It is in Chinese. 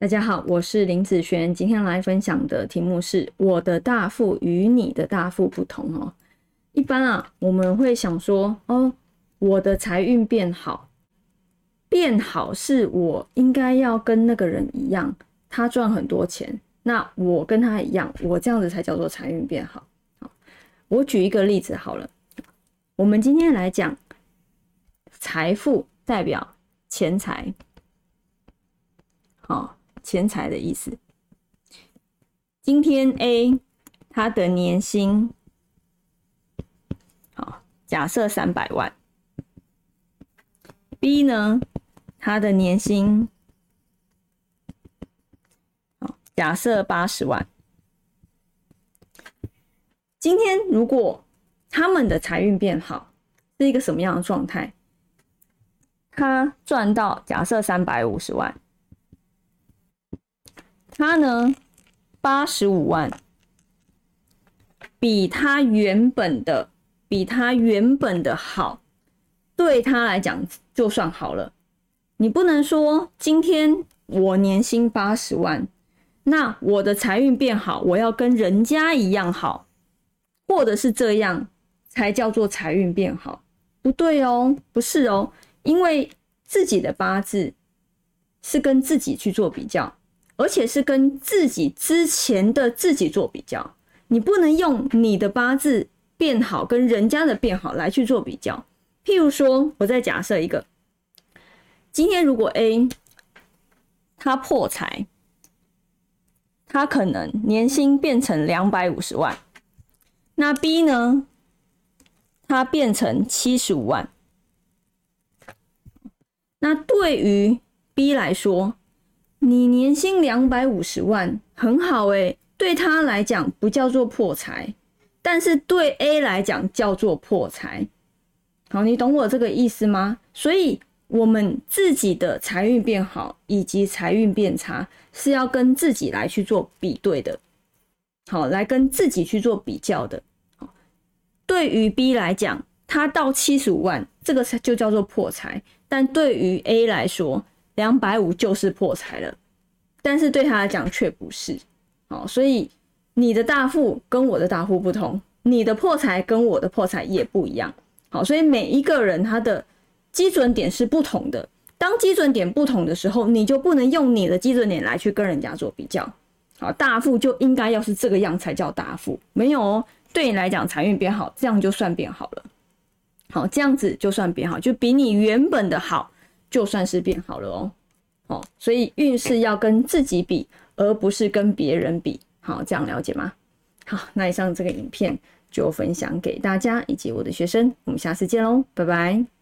大家好，我是林子璇，今天来分享的题目是我的大富与你的大富不同哦。一般啊，我们会想说，哦，我的财运变好，变好是我应该要跟那个人一样，他赚很多钱，那我跟他一样，我这样子才叫做财运变好。我举一个例子好了，我们今天来讲财富代表钱财，好。钱财的意思。今天 A 他的年薪，好，假设三百万。B 呢，他的年薪，好，假设八十万。今天如果他们的财运变好，是一个什么样的状态？他赚到假设三百五十万。他呢，八十五万，比他原本的比他原本的好，对他来讲就算好了。你不能说今天我年薪八十万，那我的财运变好，我要跟人家一样好，或者是这样才叫做财运变好？不对哦，不是哦，因为自己的八字是跟自己去做比较。而且是跟自己之前的自己做比较，你不能用你的八字变好跟人家的变好来去做比较。譬如说，我再假设一个，今天如果 A 他破财，他可能年薪变成两百五十万，那 B 呢，他变成七十五万，那对于 B 来说。你年薪两百五十万，很好诶，对他来讲不叫做破财，但是对 A 来讲叫做破财。好，你懂我这个意思吗？所以，我们自己的财运变好以及财运变差，是要跟自己来去做比对的。好，来跟自己去做比较的。对于 B 来讲，他到七十五万，这个就叫做破财，但对于 A 来说，两百五就是破财了，但是对他来讲却不是。好，所以你的大富跟我的大富不同，你的破财跟我的破财也不一样。好，所以每一个人他的基准点是不同的。当基准点不同的时候，你就不能用你的基准点来去跟人家做比较。好，大富就应该要是这个样才叫大富，没有哦。对你来讲财运变好，这样就算变好了。好，这样子就算变好，就比你原本的好。就算是变好了哦，哦，所以运势要跟自己比，而不是跟别人比。好，这样了解吗？好，那以上这个影片就分享给大家以及我的学生，我们下次见喽，拜拜。